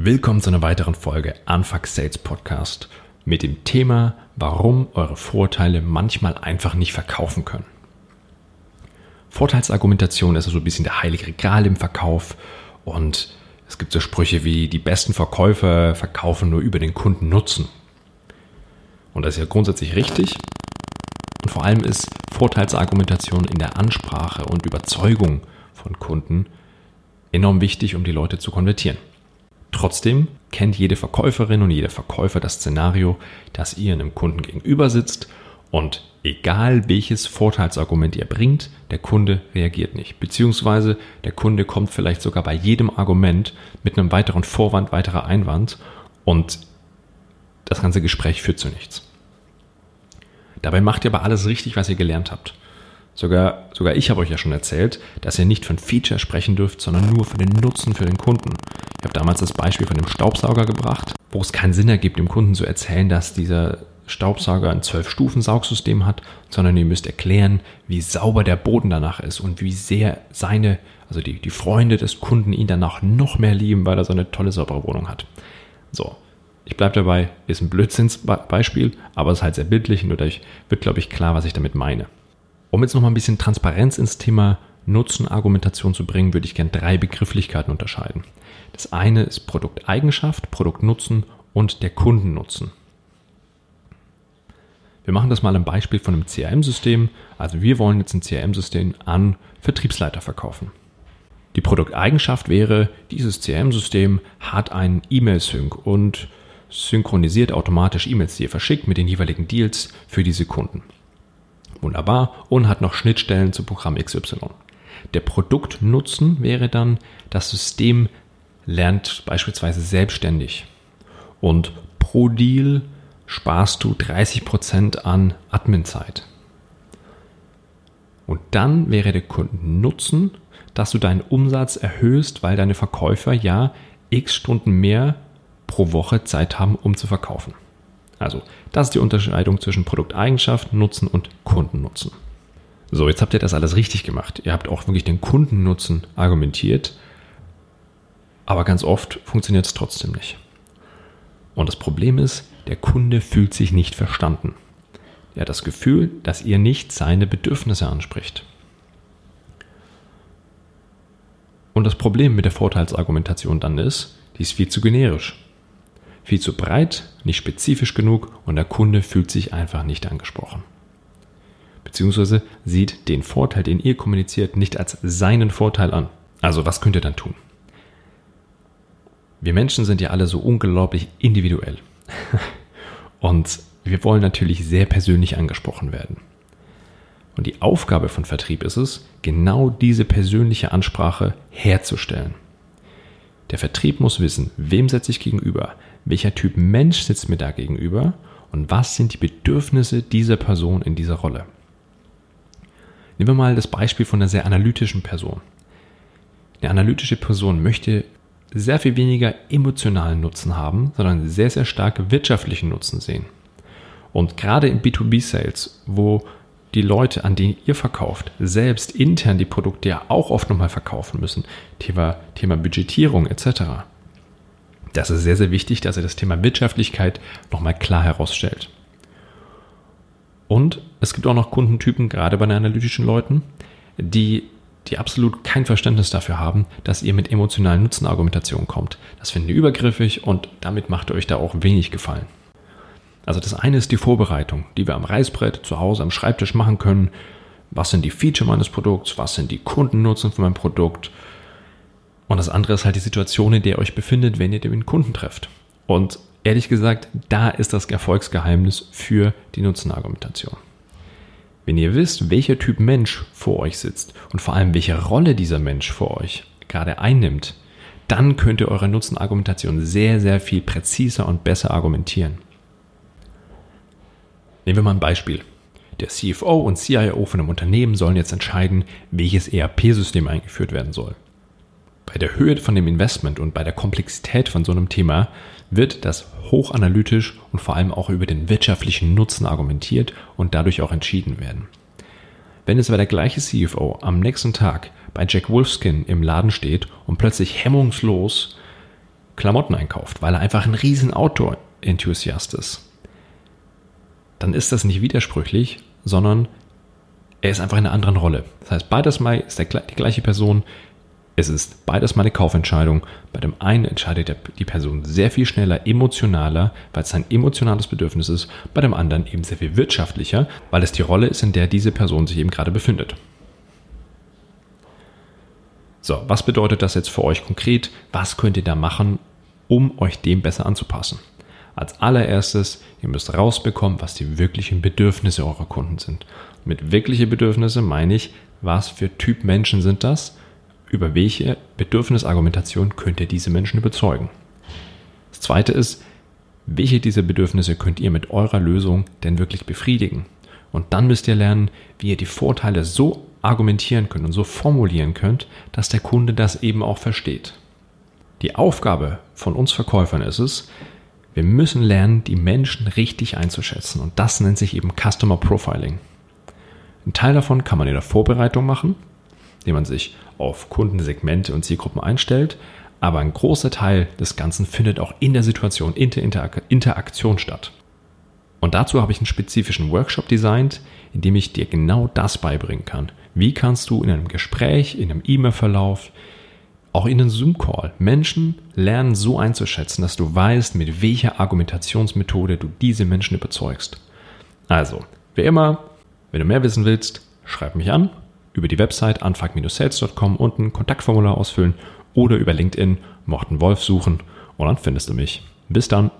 Willkommen zu einer weiteren Folge Unfuck Sales Podcast mit dem Thema, warum eure Vorteile manchmal einfach nicht verkaufen können. Vorteilsargumentation ist also ein bisschen der heilige Gral im Verkauf und es gibt so Sprüche wie die besten Verkäufer verkaufen nur über den Kundennutzen. Und das ist ja grundsätzlich richtig. Und vor allem ist Vorteilsargumentation in der Ansprache und Überzeugung von Kunden enorm wichtig, um die Leute zu konvertieren. Trotzdem kennt jede Verkäuferin und jeder Verkäufer das Szenario, dass ihr einem Kunden gegenüber sitzt und egal welches Vorteilsargument ihr bringt, der Kunde reagiert nicht. Beziehungsweise der Kunde kommt vielleicht sogar bei jedem Argument mit einem weiteren Vorwand, weiterer Einwand und das ganze Gespräch führt zu nichts. Dabei macht ihr aber alles richtig, was ihr gelernt habt. Sogar, sogar ich habe euch ja schon erzählt, dass ihr nicht von Feature sprechen dürft, sondern nur von den Nutzen für den Kunden. Ich habe damals das Beispiel von dem Staubsauger gebracht, wo es keinen Sinn ergibt, dem Kunden zu erzählen, dass dieser Staubsauger ein 12-Stufen-Saugsystem hat, sondern ihr müsst erklären, wie sauber der Boden danach ist und wie sehr seine, also die, die Freunde des Kunden ihn danach noch mehr lieben, weil er so eine tolle, saubere Wohnung hat. So, ich bleibe dabei, ist ein Blödsinnsbeispiel, aber es ist halt sehr bildlich und dadurch wird, glaube ich, klar, was ich damit meine. Um jetzt nochmal ein bisschen Transparenz ins Thema Nutzenargumentation zu bringen, würde ich gerne drei Begrifflichkeiten unterscheiden. Das eine ist Produkteigenschaft, Produktnutzen und der Kundennutzen. Wir machen das mal im Beispiel von einem CRM-System. Also wir wollen jetzt ein CRM-System an Vertriebsleiter verkaufen. Die Produkteigenschaft wäre, dieses CRM-System hat einen E-Mail-Sync und synchronisiert automatisch E-Mails, die ihr verschickt mit den jeweiligen Deals für diese Kunden. Wunderbar. Und hat noch Schnittstellen zu Programm XY. Der Produktnutzen wäre dann, das System lernt beispielsweise selbstständig. Und pro Deal sparst du 30% an Adminzeit. Und dann wäre der Kundennutzen, dass du deinen Umsatz erhöhst, weil deine Verkäufer ja x Stunden mehr pro Woche Zeit haben, um zu verkaufen. Also, das ist die Unterscheidung zwischen Produkteigenschaft, Nutzen und Kundennutzen. So, jetzt habt ihr das alles richtig gemacht. Ihr habt auch wirklich den Kundennutzen argumentiert, aber ganz oft funktioniert es trotzdem nicht. Und das Problem ist, der Kunde fühlt sich nicht verstanden. Er hat das Gefühl, dass ihr nicht seine Bedürfnisse anspricht. Und das Problem mit der Vorteilsargumentation dann ist, die ist viel zu generisch viel zu breit, nicht spezifisch genug und der Kunde fühlt sich einfach nicht angesprochen. Beziehungsweise sieht den Vorteil, den ihr kommuniziert, nicht als seinen Vorteil an. Also was könnt ihr dann tun? Wir Menschen sind ja alle so unglaublich individuell. Und wir wollen natürlich sehr persönlich angesprochen werden. Und die Aufgabe von Vertrieb ist es, genau diese persönliche Ansprache herzustellen. Der Vertrieb muss wissen, wem setze ich gegenüber, welcher Typ Mensch sitzt mir da gegenüber und was sind die Bedürfnisse dieser Person in dieser Rolle. Nehmen wir mal das Beispiel von einer sehr analytischen Person. Eine analytische Person möchte sehr viel weniger emotionalen Nutzen haben, sondern sehr, sehr stark wirtschaftlichen Nutzen sehen. Und gerade im B2B-Sales, wo die Leute, an denen ihr verkauft, selbst intern die Produkte ja auch oft nochmal verkaufen müssen, Thema, Thema Budgetierung etc., das ist sehr, sehr wichtig, dass er das Thema Wirtschaftlichkeit nochmal klar herausstellt. Und es gibt auch noch Kundentypen, gerade bei den analytischen Leuten, die, die absolut kein Verständnis dafür haben, dass ihr mit emotionalen Nutzenargumentationen kommt. Das finden die übergriffig und damit macht ihr euch da auch wenig gefallen. Also das eine ist die Vorbereitung, die wir am Reißbrett zu Hause am Schreibtisch machen können. Was sind die Feature meines Produkts? Was sind die Kundennutzen von meinem Produkt? Und das andere ist halt die Situation, in der ihr euch befindet, wenn ihr den Kunden trefft. Und ehrlich gesagt, da ist das Erfolgsgeheimnis für die Nutzenargumentation. Wenn ihr wisst, welcher Typ Mensch vor euch sitzt und vor allem welche Rolle dieser Mensch vor euch gerade einnimmt, dann könnt ihr eure Nutzenargumentation sehr, sehr viel präziser und besser argumentieren. Nehmen wir mal ein Beispiel. Der CFO und CIO von einem Unternehmen sollen jetzt entscheiden, welches ERP-System eingeführt werden soll bei der Höhe von dem Investment und bei der Komplexität von so einem Thema wird das hochanalytisch und vor allem auch über den wirtschaftlichen Nutzen argumentiert und dadurch auch entschieden werden. Wenn es aber der gleiche CFO am nächsten Tag bei Jack Wolfskin im Laden steht und plötzlich hemmungslos Klamotten einkauft, weil er einfach ein riesen Outdoor-Enthusiast ist, dann ist das nicht widersprüchlich, sondern er ist einfach in einer anderen Rolle. Das heißt, beides mal ist der, die gleiche Person. Es ist beides mal eine Kaufentscheidung. Bei dem einen entscheidet die Person sehr viel schneller, emotionaler, weil es ein emotionales Bedürfnis ist. Bei dem anderen eben sehr viel wirtschaftlicher, weil es die Rolle ist, in der diese Person sich eben gerade befindet. So, was bedeutet das jetzt für euch konkret? Was könnt ihr da machen, um euch dem besser anzupassen? Als allererstes, ihr müsst rausbekommen, was die wirklichen Bedürfnisse eurer Kunden sind. Mit wirkliche Bedürfnisse meine ich, was für Typ Menschen sind das? Über welche Bedürfnisargumentation könnt ihr diese Menschen überzeugen? Das zweite ist, welche dieser Bedürfnisse könnt ihr mit eurer Lösung denn wirklich befriedigen? Und dann müsst ihr lernen, wie ihr die Vorteile so argumentieren könnt und so formulieren könnt, dass der Kunde das eben auch versteht. Die Aufgabe von uns Verkäufern ist es, wir müssen lernen, die Menschen richtig einzuschätzen und das nennt sich eben Customer Profiling. Ein Teil davon kann man in der Vorbereitung machen, indem man sich auf Kundensegmente und Zielgruppen einstellt, aber ein großer Teil des Ganzen findet auch in der Situation, in der Interaktion statt. Und dazu habe ich einen spezifischen Workshop designt, in dem ich dir genau das beibringen kann. Wie kannst du in einem Gespräch, in einem E-Mail-Verlauf, auch in einem Zoom-Call Menschen lernen so einzuschätzen, dass du weißt, mit welcher Argumentationsmethode du diese Menschen überzeugst. Also, wie immer, wenn du mehr wissen willst, schreib mich an über die Website anfuck-sales.com und ein Kontaktformular ausfüllen oder über LinkedIn Morten Wolf suchen und dann findest du mich. Bis dann.